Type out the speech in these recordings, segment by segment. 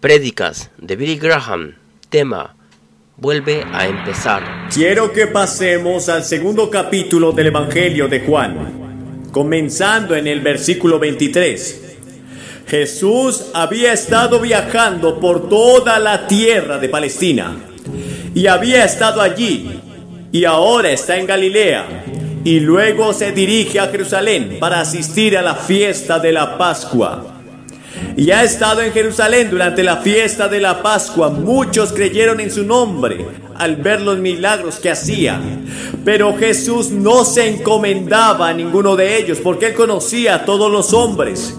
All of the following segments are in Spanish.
Prédicas de Billy Graham. Tema. Vuelve a empezar. Quiero que pasemos al segundo capítulo del Evangelio de Juan, comenzando en el versículo 23. Jesús había estado viajando por toda la tierra de Palestina y había estado allí y ahora está en Galilea y luego se dirige a Jerusalén para asistir a la fiesta de la Pascua. Y ha estado en Jerusalén durante la fiesta de la Pascua. Muchos creyeron en su nombre al ver los milagros que hacía. Pero Jesús no se encomendaba a ninguno de ellos porque él conocía a todos los hombres.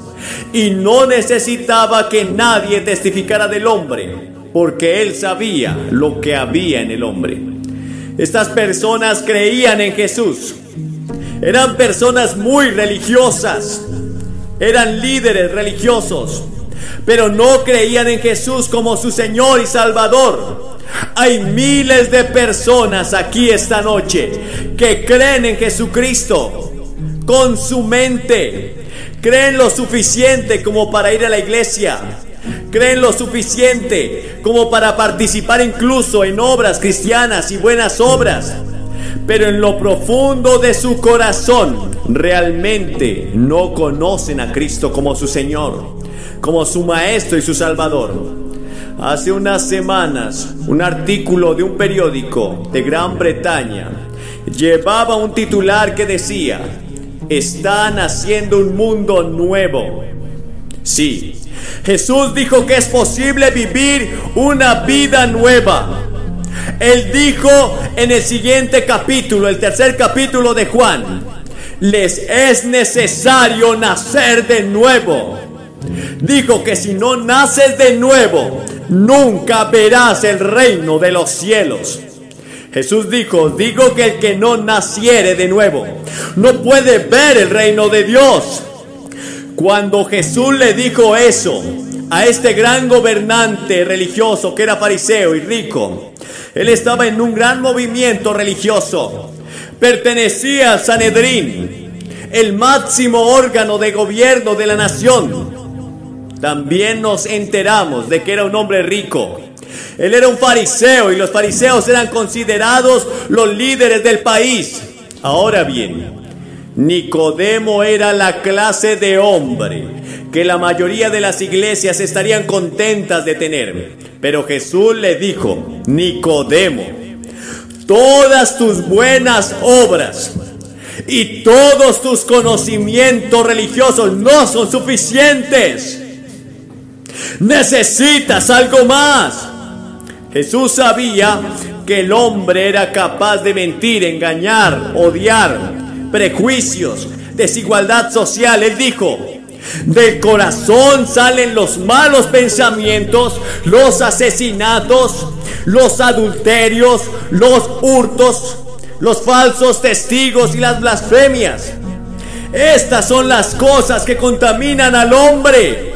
Y no necesitaba que nadie testificara del hombre porque él sabía lo que había en el hombre. Estas personas creían en Jesús. Eran personas muy religiosas eran líderes religiosos, pero no creían en Jesús como su Señor y Salvador. Hay miles de personas aquí esta noche que creen en Jesucristo con su mente. Creen lo suficiente como para ir a la iglesia. Creen lo suficiente como para participar incluso en obras cristianas y buenas obras pero en lo profundo de su corazón realmente no conocen a Cristo como su Señor, como su Maestro y su Salvador. Hace unas semanas, un artículo de un periódico de Gran Bretaña llevaba un titular que decía, están haciendo un mundo nuevo. Sí, Jesús dijo que es posible vivir una vida nueva. Él dijo en el siguiente capítulo, el tercer capítulo de Juan, les es necesario nacer de nuevo. Dijo que si no naces de nuevo, nunca verás el reino de los cielos. Jesús dijo, digo que el que no naciere de nuevo, no puede ver el reino de Dios. Cuando Jesús le dijo eso a este gran gobernante religioso que era fariseo y rico, él estaba en un gran movimiento religioso. Pertenecía al Sanedrín, el máximo órgano de gobierno de la nación. También nos enteramos de que era un hombre rico. Él era un fariseo y los fariseos eran considerados los líderes del país. Ahora bien, Nicodemo era la clase de hombre que la mayoría de las iglesias estarían contentas de tener. Pero Jesús le dijo, Nicodemo, todas tus buenas obras y todos tus conocimientos religiosos no son suficientes. Necesitas algo más. Jesús sabía que el hombre era capaz de mentir, engañar, odiar, prejuicios, desigualdad social. Él dijo, del corazón salen los malos pensamientos, los asesinatos, los adulterios, los hurtos, los falsos testigos y las blasfemias. Estas son las cosas que contaminan al hombre.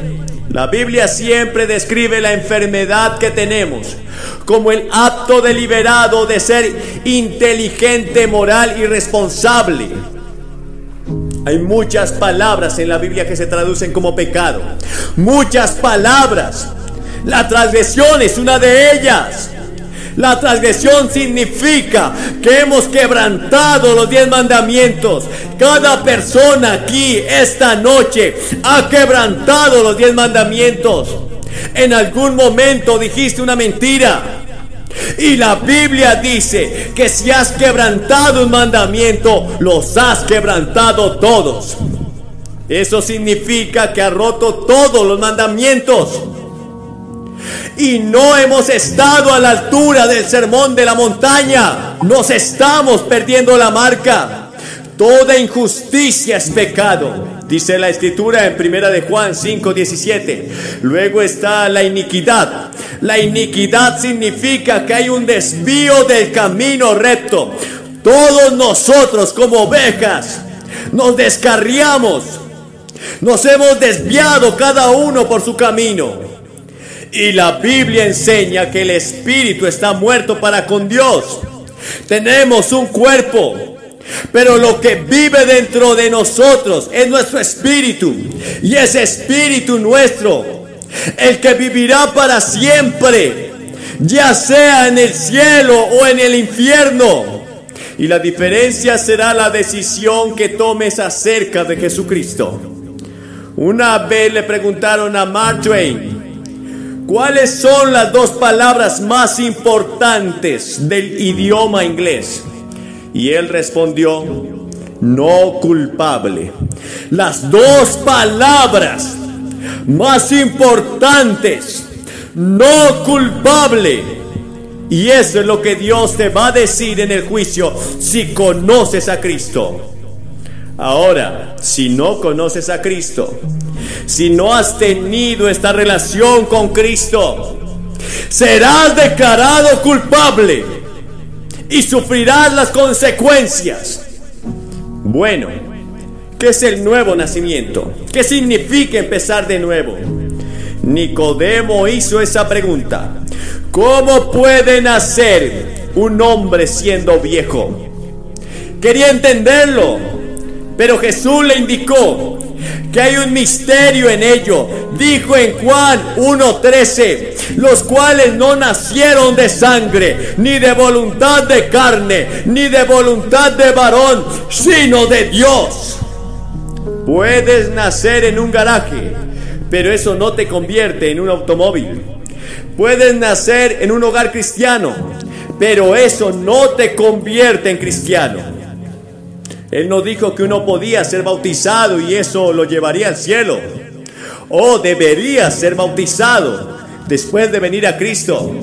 La Biblia siempre describe la enfermedad que tenemos como el acto deliberado de ser inteligente, moral y responsable. Hay muchas palabras en la Biblia que se traducen como pecado. Muchas palabras. La transgresión es una de ellas. La transgresión significa que hemos quebrantado los diez mandamientos. Cada persona aquí esta noche ha quebrantado los diez mandamientos. En algún momento dijiste una mentira. Y la Biblia dice que si has quebrantado un mandamiento, los has quebrantado todos. Eso significa que ha roto todos los mandamientos. Y no hemos estado a la altura del sermón de la montaña. Nos estamos perdiendo la marca. Toda injusticia es pecado. Dice la escritura en primera de Juan 5:17. Luego está la iniquidad. La iniquidad significa que hay un desvío del camino recto. Todos nosotros como ovejas nos descarriamos. Nos hemos desviado cada uno por su camino. Y la Biblia enseña que el espíritu está muerto para con Dios. Tenemos un cuerpo, pero lo que vive dentro de nosotros es nuestro espíritu. Y ese espíritu nuestro, el que vivirá para siempre, ya sea en el cielo o en el infierno. Y la diferencia será la decisión que tomes acerca de Jesucristo. Una vez le preguntaron a Mark Twain, ¿cuáles son las dos palabras más importantes del idioma inglés? Y él respondió, no culpable. Las dos palabras más importantes, no culpable. Y eso es lo que Dios te va a decir en el juicio si conoces a Cristo. Ahora, si no conoces a Cristo, si no has tenido esta relación con Cristo, serás declarado culpable y sufrirás las consecuencias. Bueno, ¿qué es el nuevo nacimiento? ¿Qué significa empezar de nuevo? Nicodemo hizo esa pregunta. ¿Cómo puede nacer un hombre siendo viejo? Quería entenderlo, pero Jesús le indicó que hay un misterio en ello. Dijo en Juan 1.13, los cuales no nacieron de sangre, ni de voluntad de carne, ni de voluntad de varón, sino de Dios. Puedes nacer en un garaje, pero eso no te convierte en un automóvil. Puedes nacer en un hogar cristiano, pero eso no te convierte en cristiano. Él no dijo que uno podía ser bautizado y eso lo llevaría al cielo. O debería ser bautizado después de venir a Cristo.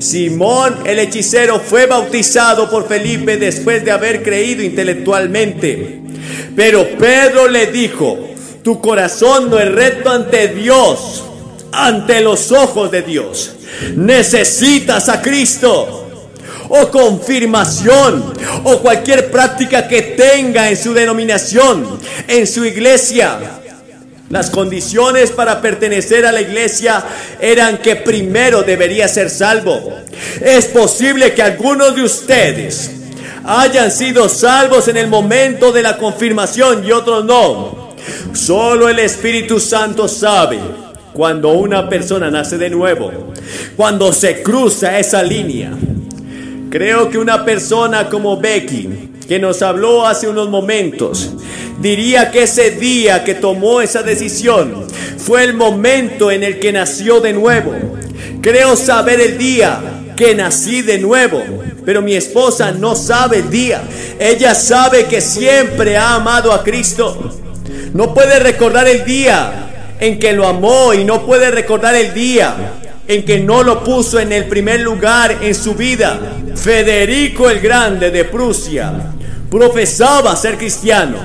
Simón el hechicero fue bautizado por Felipe después de haber creído intelectualmente. Pero Pedro le dijo, tu corazón no es recto ante Dios, ante los ojos de Dios. Necesitas a Cristo o confirmación o cualquier práctica que tenga en su denominación, en su iglesia. Las condiciones para pertenecer a la iglesia eran que primero debería ser salvo. Es posible que algunos de ustedes hayan sido salvos en el momento de la confirmación y otros no. Solo el Espíritu Santo sabe cuando una persona nace de nuevo, cuando se cruza esa línea. Creo que una persona como Becky, que nos habló hace unos momentos, diría que ese día que tomó esa decisión fue el momento en el que nació de nuevo. Creo saber el día que nací de nuevo, pero mi esposa no sabe el día. Ella sabe que siempre ha amado a Cristo. No puede recordar el día en que lo amó y no puede recordar el día en que no lo puso en el primer lugar en su vida. Federico el Grande de Prusia profesaba ser cristiano.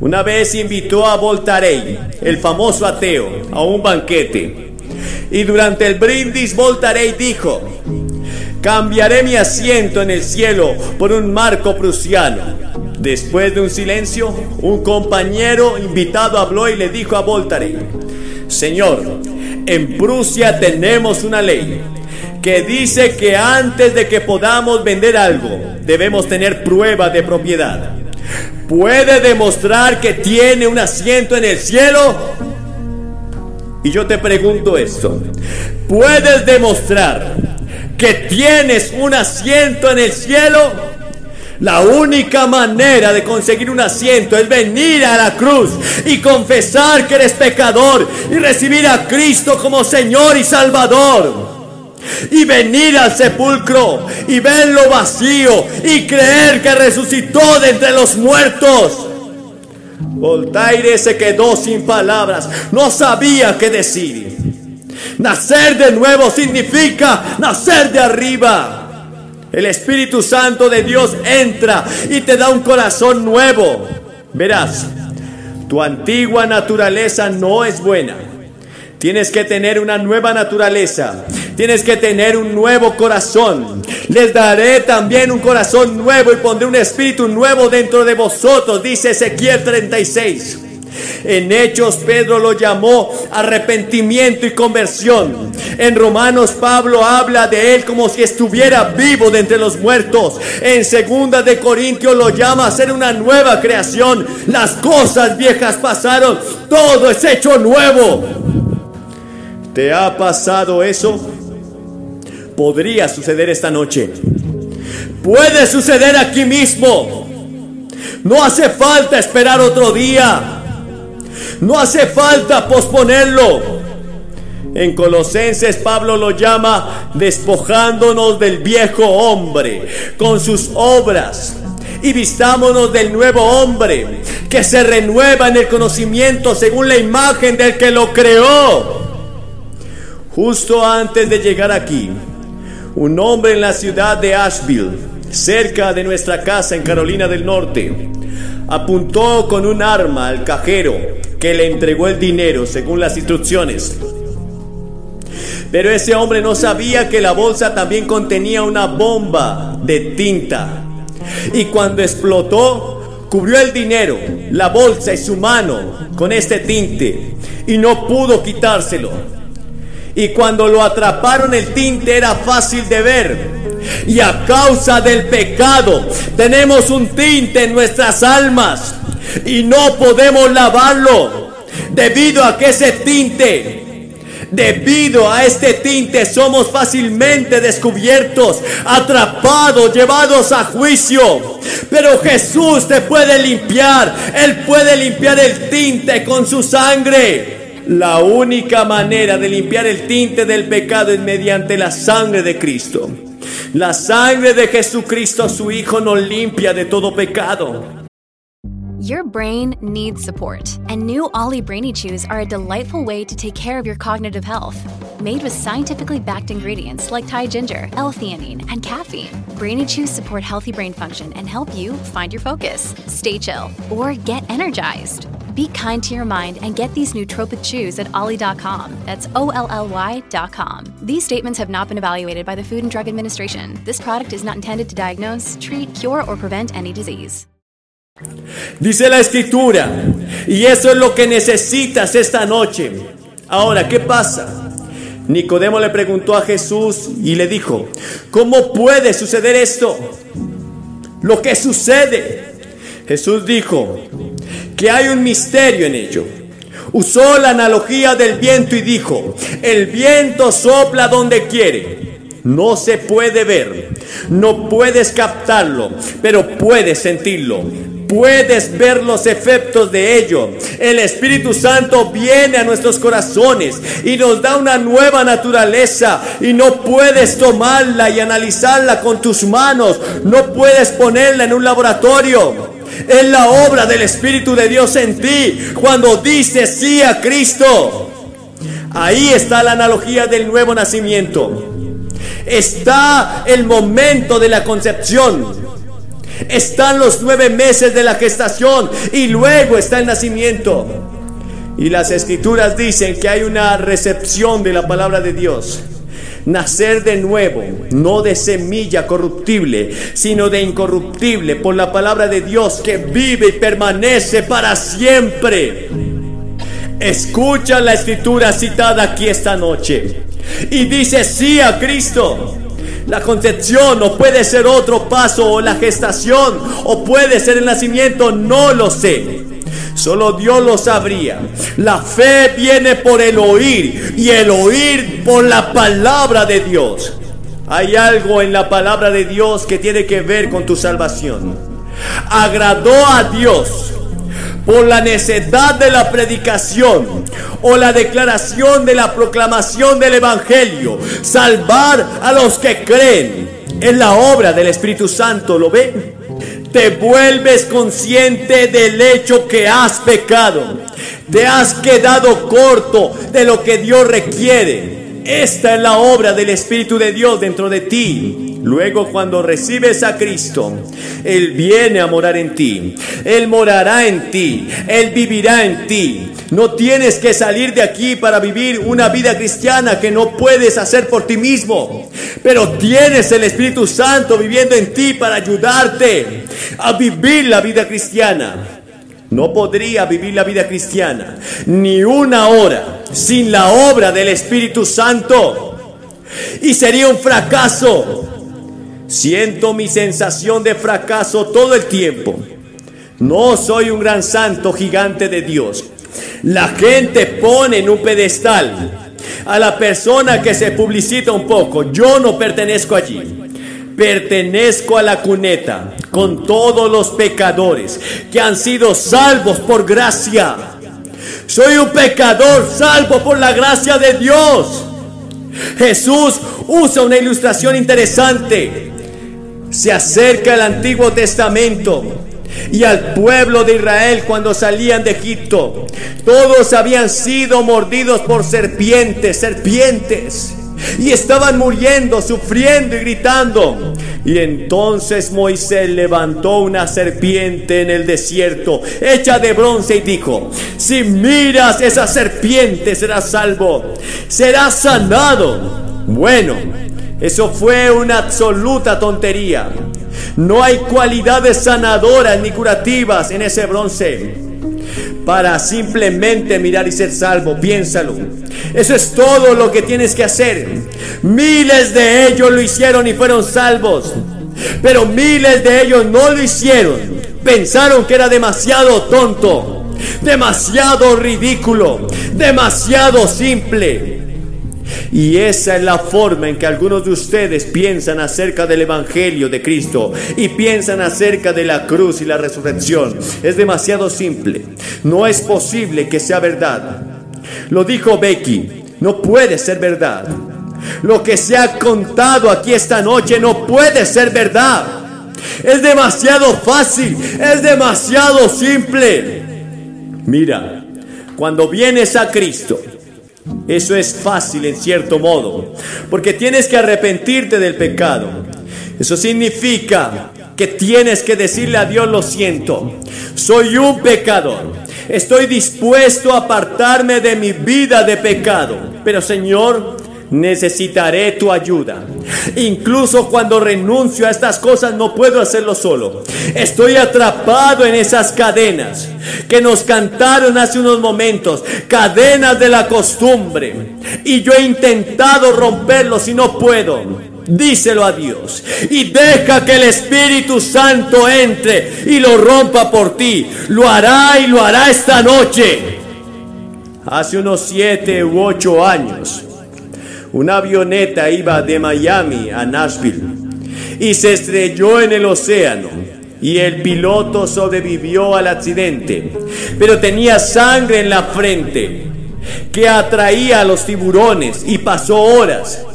Una vez invitó a Voltaire, el famoso ateo, a un banquete. Y durante el brindis Voltaire dijo, cambiaré mi asiento en el cielo por un marco prusiano. Después de un silencio, un compañero invitado habló y le dijo a Voltaire, Señor, en Prusia tenemos una ley que dice que antes de que podamos vender algo, debemos tener prueba de propiedad. ¿Puede demostrar que tiene un asiento en el cielo? Y yo te pregunto esto. ¿Puedes demostrar que tienes un asiento en el cielo? La única manera de conseguir un asiento es venir a la cruz y confesar que eres pecador y recibir a Cristo como Señor y Salvador. Y venir al sepulcro y verlo vacío y creer que resucitó de entre los muertos. Voltaire se quedó sin palabras, no sabía qué decir. Nacer de nuevo significa nacer de arriba. El Espíritu Santo de Dios entra y te da un corazón nuevo. Verás, tu antigua naturaleza no es buena. Tienes que tener una nueva naturaleza. Tienes que tener un nuevo corazón. Les daré también un corazón nuevo y pondré un espíritu nuevo dentro de vosotros, dice Ezequiel 36. En Hechos Pedro lo llamó arrepentimiento y conversión. En Romanos Pablo habla de él como si estuviera vivo de entre los muertos. En Segunda de Corintios lo llama a ser una nueva creación. Las cosas viejas pasaron, todo es hecho nuevo. ¿Te ha pasado eso? Podría suceder esta noche. Puede suceder aquí mismo. No hace falta esperar otro día. No hace falta posponerlo. En Colosenses Pablo lo llama despojándonos del viejo hombre con sus obras y vistámonos del nuevo hombre que se renueva en el conocimiento según la imagen del que lo creó. Justo antes de llegar aquí, un hombre en la ciudad de Asheville, cerca de nuestra casa en Carolina del Norte, apuntó con un arma al cajero que le entregó el dinero según las instrucciones. Pero ese hombre no sabía que la bolsa también contenía una bomba de tinta. Y cuando explotó, cubrió el dinero, la bolsa y su mano con este tinte y no pudo quitárselo. Y cuando lo atraparon el tinte era fácil de ver. Y a causa del pecado tenemos un tinte en nuestras almas y no podemos lavarlo debido a que ese tinte Debido a este tinte somos fácilmente descubiertos, atrapados, llevados a juicio. Pero Jesús te puede limpiar. Él puede limpiar el tinte con su sangre. La única manera de limpiar el tinte del pecado es mediante la sangre de Cristo. La sangre de Jesucristo, su Hijo, nos limpia de todo pecado. Your brain needs support, and new Ollie Brainy Chews are a delightful way to take care of your cognitive health. Made with scientifically backed ingredients like Thai ginger, L-theanine, and caffeine, Brainy Chews support healthy brain function and help you find your focus, stay chill, or get energized. Be kind to your mind and get these nootropic chews at ollie.com. That's O L L Y.com. These statements have not been evaluated by the Food and Drug Administration. This product is not intended to diagnose, treat, cure, or prevent any disease. Dice la escritura, y eso es lo que necesitas esta noche. Ahora, ¿qué pasa? Nicodemo le preguntó a Jesús y le dijo, ¿cómo puede suceder esto? Lo que sucede. Jesús dijo que hay un misterio en ello. Usó la analogía del viento y dijo, el viento sopla donde quiere. No se puede ver, no puedes captarlo, pero puedes sentirlo puedes ver los efectos de ello. El Espíritu Santo viene a nuestros corazones y nos da una nueva naturaleza y no puedes tomarla y analizarla con tus manos, no puedes ponerla en un laboratorio. Es la obra del Espíritu de Dios en ti cuando dices sí a Cristo. Ahí está la analogía del nuevo nacimiento. Está el momento de la concepción están los nueve meses de la gestación y luego está el nacimiento. Y las escrituras dicen que hay una recepción de la palabra de Dios. Nacer de nuevo, no de semilla corruptible, sino de incorruptible por la palabra de Dios que vive y permanece para siempre. Escucha la escritura citada aquí esta noche y dice sí a Cristo. La concepción o puede ser otro paso o la gestación o puede ser el nacimiento, no lo sé. Solo Dios lo sabría. La fe viene por el oír y el oír por la palabra de Dios. Hay algo en la palabra de Dios que tiene que ver con tu salvación. Agradó a Dios por la necedad de la predicación o la declaración de la proclamación del Evangelio, salvar a los que creen. en la obra del Espíritu Santo, ¿lo ve? Te vuelves consciente del hecho que has pecado. Te has quedado corto de lo que Dios requiere. Esta es la obra del Espíritu de Dios dentro de ti. Luego cuando recibes a Cristo, Él viene a morar en ti. Él morará en ti. Él vivirá en ti. No tienes que salir de aquí para vivir una vida cristiana que no puedes hacer por ti mismo. Pero tienes el Espíritu Santo viviendo en ti para ayudarte a vivir la vida cristiana. No podría vivir la vida cristiana ni una hora sin la obra del Espíritu Santo. Y sería un fracaso. Siento mi sensación de fracaso todo el tiempo. No soy un gran santo gigante de Dios. La gente pone en un pedestal a la persona que se publicita un poco. Yo no pertenezco allí. Pertenezco a la cuneta con todos los pecadores que han sido salvos por gracia. Soy un pecador salvo por la gracia de Dios. Jesús usa una ilustración interesante. Se acerca el Antiguo Testamento y al pueblo de Israel cuando salían de Egipto. Todos habían sido mordidos por serpientes, serpientes y estaban muriendo, sufriendo y gritando. Y entonces Moisés levantó una serpiente en el desierto, hecha de bronce, y dijo, si miras esa serpiente serás salvo, serás sanado. Bueno, eso fue una absoluta tontería. No hay cualidades sanadoras ni curativas en ese bronce para simplemente mirar y ser salvo. Piénsalo. Eso es todo lo que tienes que hacer. Miles de ellos lo hicieron y fueron salvos. Pero miles de ellos no lo hicieron. Pensaron que era demasiado tonto, demasiado ridículo, demasiado simple. Y esa es la forma en que algunos de ustedes piensan acerca del Evangelio de Cristo y piensan acerca de la cruz y la resurrección. Es demasiado simple. No es posible que sea verdad. Lo dijo Becky, no puede ser verdad. Lo que se ha contado aquí esta noche no puede ser verdad. Es demasiado fácil, es demasiado simple. Mira, cuando vienes a Cristo, eso es fácil en cierto modo, porque tienes que arrepentirte del pecado. Eso significa que tienes que decirle a Dios lo siento, soy un pecador, estoy dispuesto a apartarme de mi vida de pecado, pero Señor, necesitaré tu ayuda. Incluso cuando renuncio a estas cosas no puedo hacerlo solo. Estoy atrapado en esas cadenas que nos cantaron hace unos momentos, cadenas de la costumbre. Y yo he intentado romperlos y no puedo. Díselo a Dios y deja que el Espíritu Santo entre y lo rompa por ti. Lo hará y lo hará esta noche. Hace unos siete u ocho años una avioneta iba de Miami a Nashville y se estrelló en el océano y el piloto sobrevivió al accidente, pero tenía sangre en la frente que atraía a los tiburones y pasó horas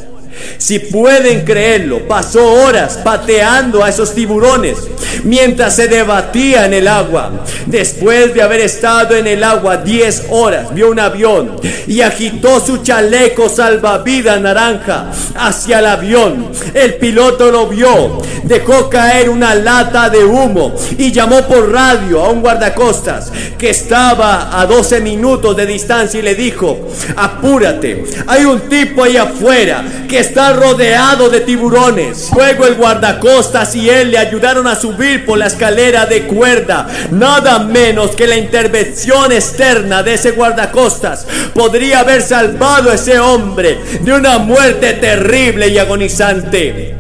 si pueden creerlo, pasó horas pateando a esos tiburones mientras se debatía en el agua. Después de haber estado en el agua 10 horas, vio un avión y agitó su chaleco salvavidas naranja hacia el avión. El piloto lo vio, dejó caer una lata de humo y llamó por radio a un guardacostas que estaba a 12 minutos de distancia y le dijo, apúrate, hay un tipo ahí afuera que está rodeado de tiburones. Luego el guardacostas y él le ayudaron a subir por la escalera de cuerda. Nada menos que la intervención externa de ese guardacostas podría haber salvado a ese hombre de una muerte terrible y agonizante.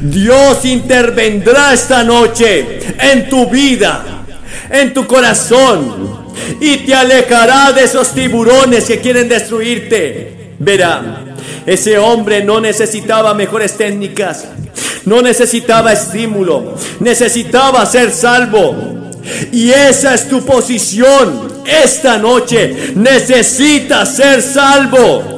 Dios intervendrá esta noche en tu vida, en tu corazón, y te alejará de esos tiburones que quieren destruirte. Verá, Ese hombre no necesitaba mejores técnicas, no necesitaba estímulo, necesitaba ser salvo. Y esa es tu posición esta noche. Necesitas ser salvo.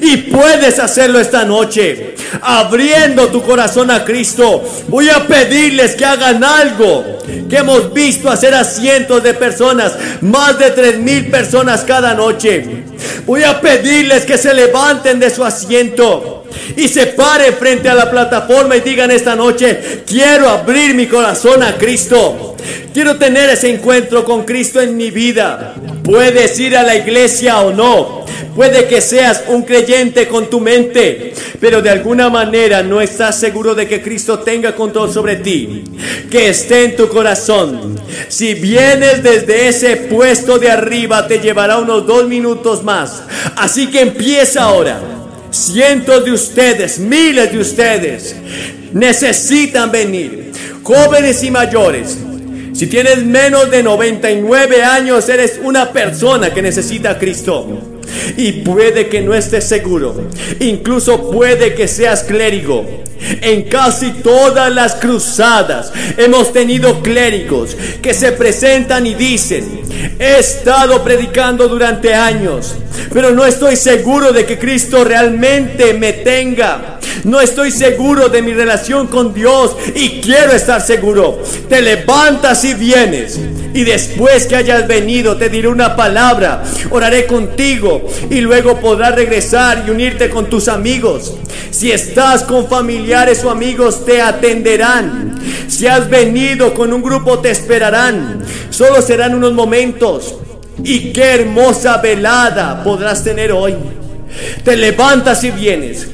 Y puedes hacerlo esta noche, abriendo tu corazón a Cristo. Voy a pedirles que hagan algo que hemos visto hacer a cientos de personas, más de tres mil personas cada noche. Voy a pedirles que se levanten de su asiento y se paren frente a la plataforma y digan esta noche, quiero abrir mi corazón a Cristo. Quiero tener ese encuentro con Cristo en mi vida. Puedes ir a la iglesia o no. Puede que seas un creyente con tu mente, pero de alguna manera no estás seguro de que Cristo tenga control sobre ti, que esté en tu corazón. Si vienes desde ese puesto de arriba, te llevará unos dos minutos más. Así que empieza ahora. Cientos de ustedes, miles de ustedes necesitan venir, jóvenes y mayores. Si tienes menos de 99 años, eres una persona que necesita a Cristo. Y puede que no estés seguro. Incluso puede que seas clérigo. En casi todas las cruzadas hemos tenido clérigos que se presentan y dicen, he estado predicando durante años, pero no estoy seguro de que Cristo realmente me tenga. No estoy seguro de mi relación con Dios y quiero estar seguro. Te levantas y vienes. Y después que hayas venido te diré una palabra, oraré contigo y luego podrás regresar y unirte con tus amigos. Si estás con familiares o amigos te atenderán. Si has venido con un grupo te esperarán. Solo serán unos momentos. Y qué hermosa velada podrás tener hoy. Te levantas y vienes.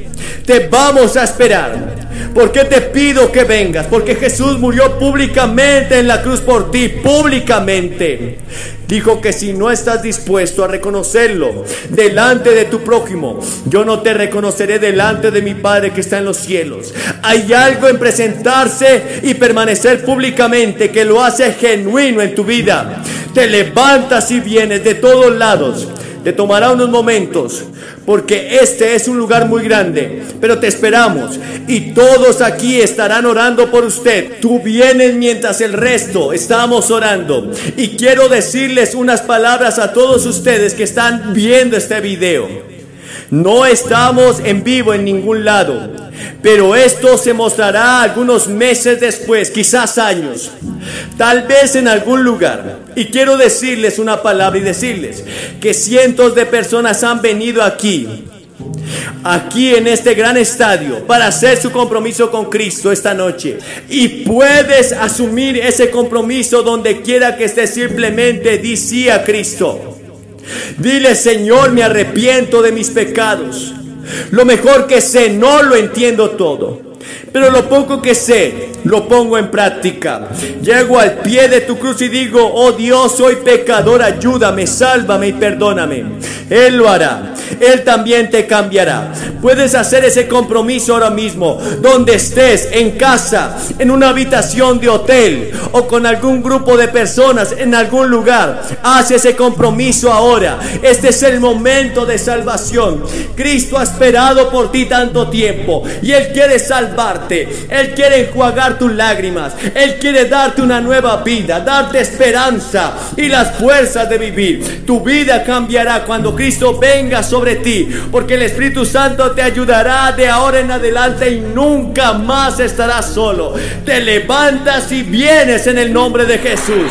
Te vamos a esperar. ¿Por qué te pido que vengas? Porque Jesús murió públicamente en la cruz por ti, públicamente. Dijo que si no estás dispuesto a reconocerlo delante de tu prójimo, yo no te reconoceré delante de mi Padre que está en los cielos. Hay algo en presentarse y permanecer públicamente que lo hace genuino en tu vida. Te levantas y vienes de todos lados te tomará unos momentos, porque este es un lugar muy grande, pero te esperamos y todos aquí estarán orando por usted. Tú vienes mientras el resto estamos orando. Y quiero decirles unas palabras a todos ustedes que están viendo este video. No estamos en vivo en ningún lado, pero esto se mostrará algunos meses después, quizás años, tal vez en algún lugar. Y quiero decirles una palabra y decirles que cientos de personas han venido aquí aquí en este gran estadio para hacer su compromiso con Cristo esta noche. Y puedes asumir ese compromiso donde quiera que estés simplemente di sí a Cristo. Dile, Señor, me arrepiento de mis pecados. Lo mejor que sé, no lo entiendo todo. Pero lo poco que sé, lo pongo en práctica. Llego al pie de tu cruz y digo, oh Dios, soy pecador, ayúdame, sálvame y perdóname. Él lo hará. Él también te cambiará. Puedes hacer ese compromiso ahora mismo, donde estés, en casa, en una habitación de hotel o con algún grupo de personas en algún lugar. Haz ese compromiso ahora. Este es el momento de salvación. Cristo ha esperado por ti tanto tiempo y Él quiere salvarte. Él quiere enjuagar tus lágrimas. Él quiere darte una nueva vida, darte esperanza y las fuerzas de vivir. Tu vida cambiará cuando Cristo venga sobre ti, porque el Espíritu Santo te ayudará de ahora en adelante y nunca más estarás solo. Te levantas y vienes en el nombre de Jesús.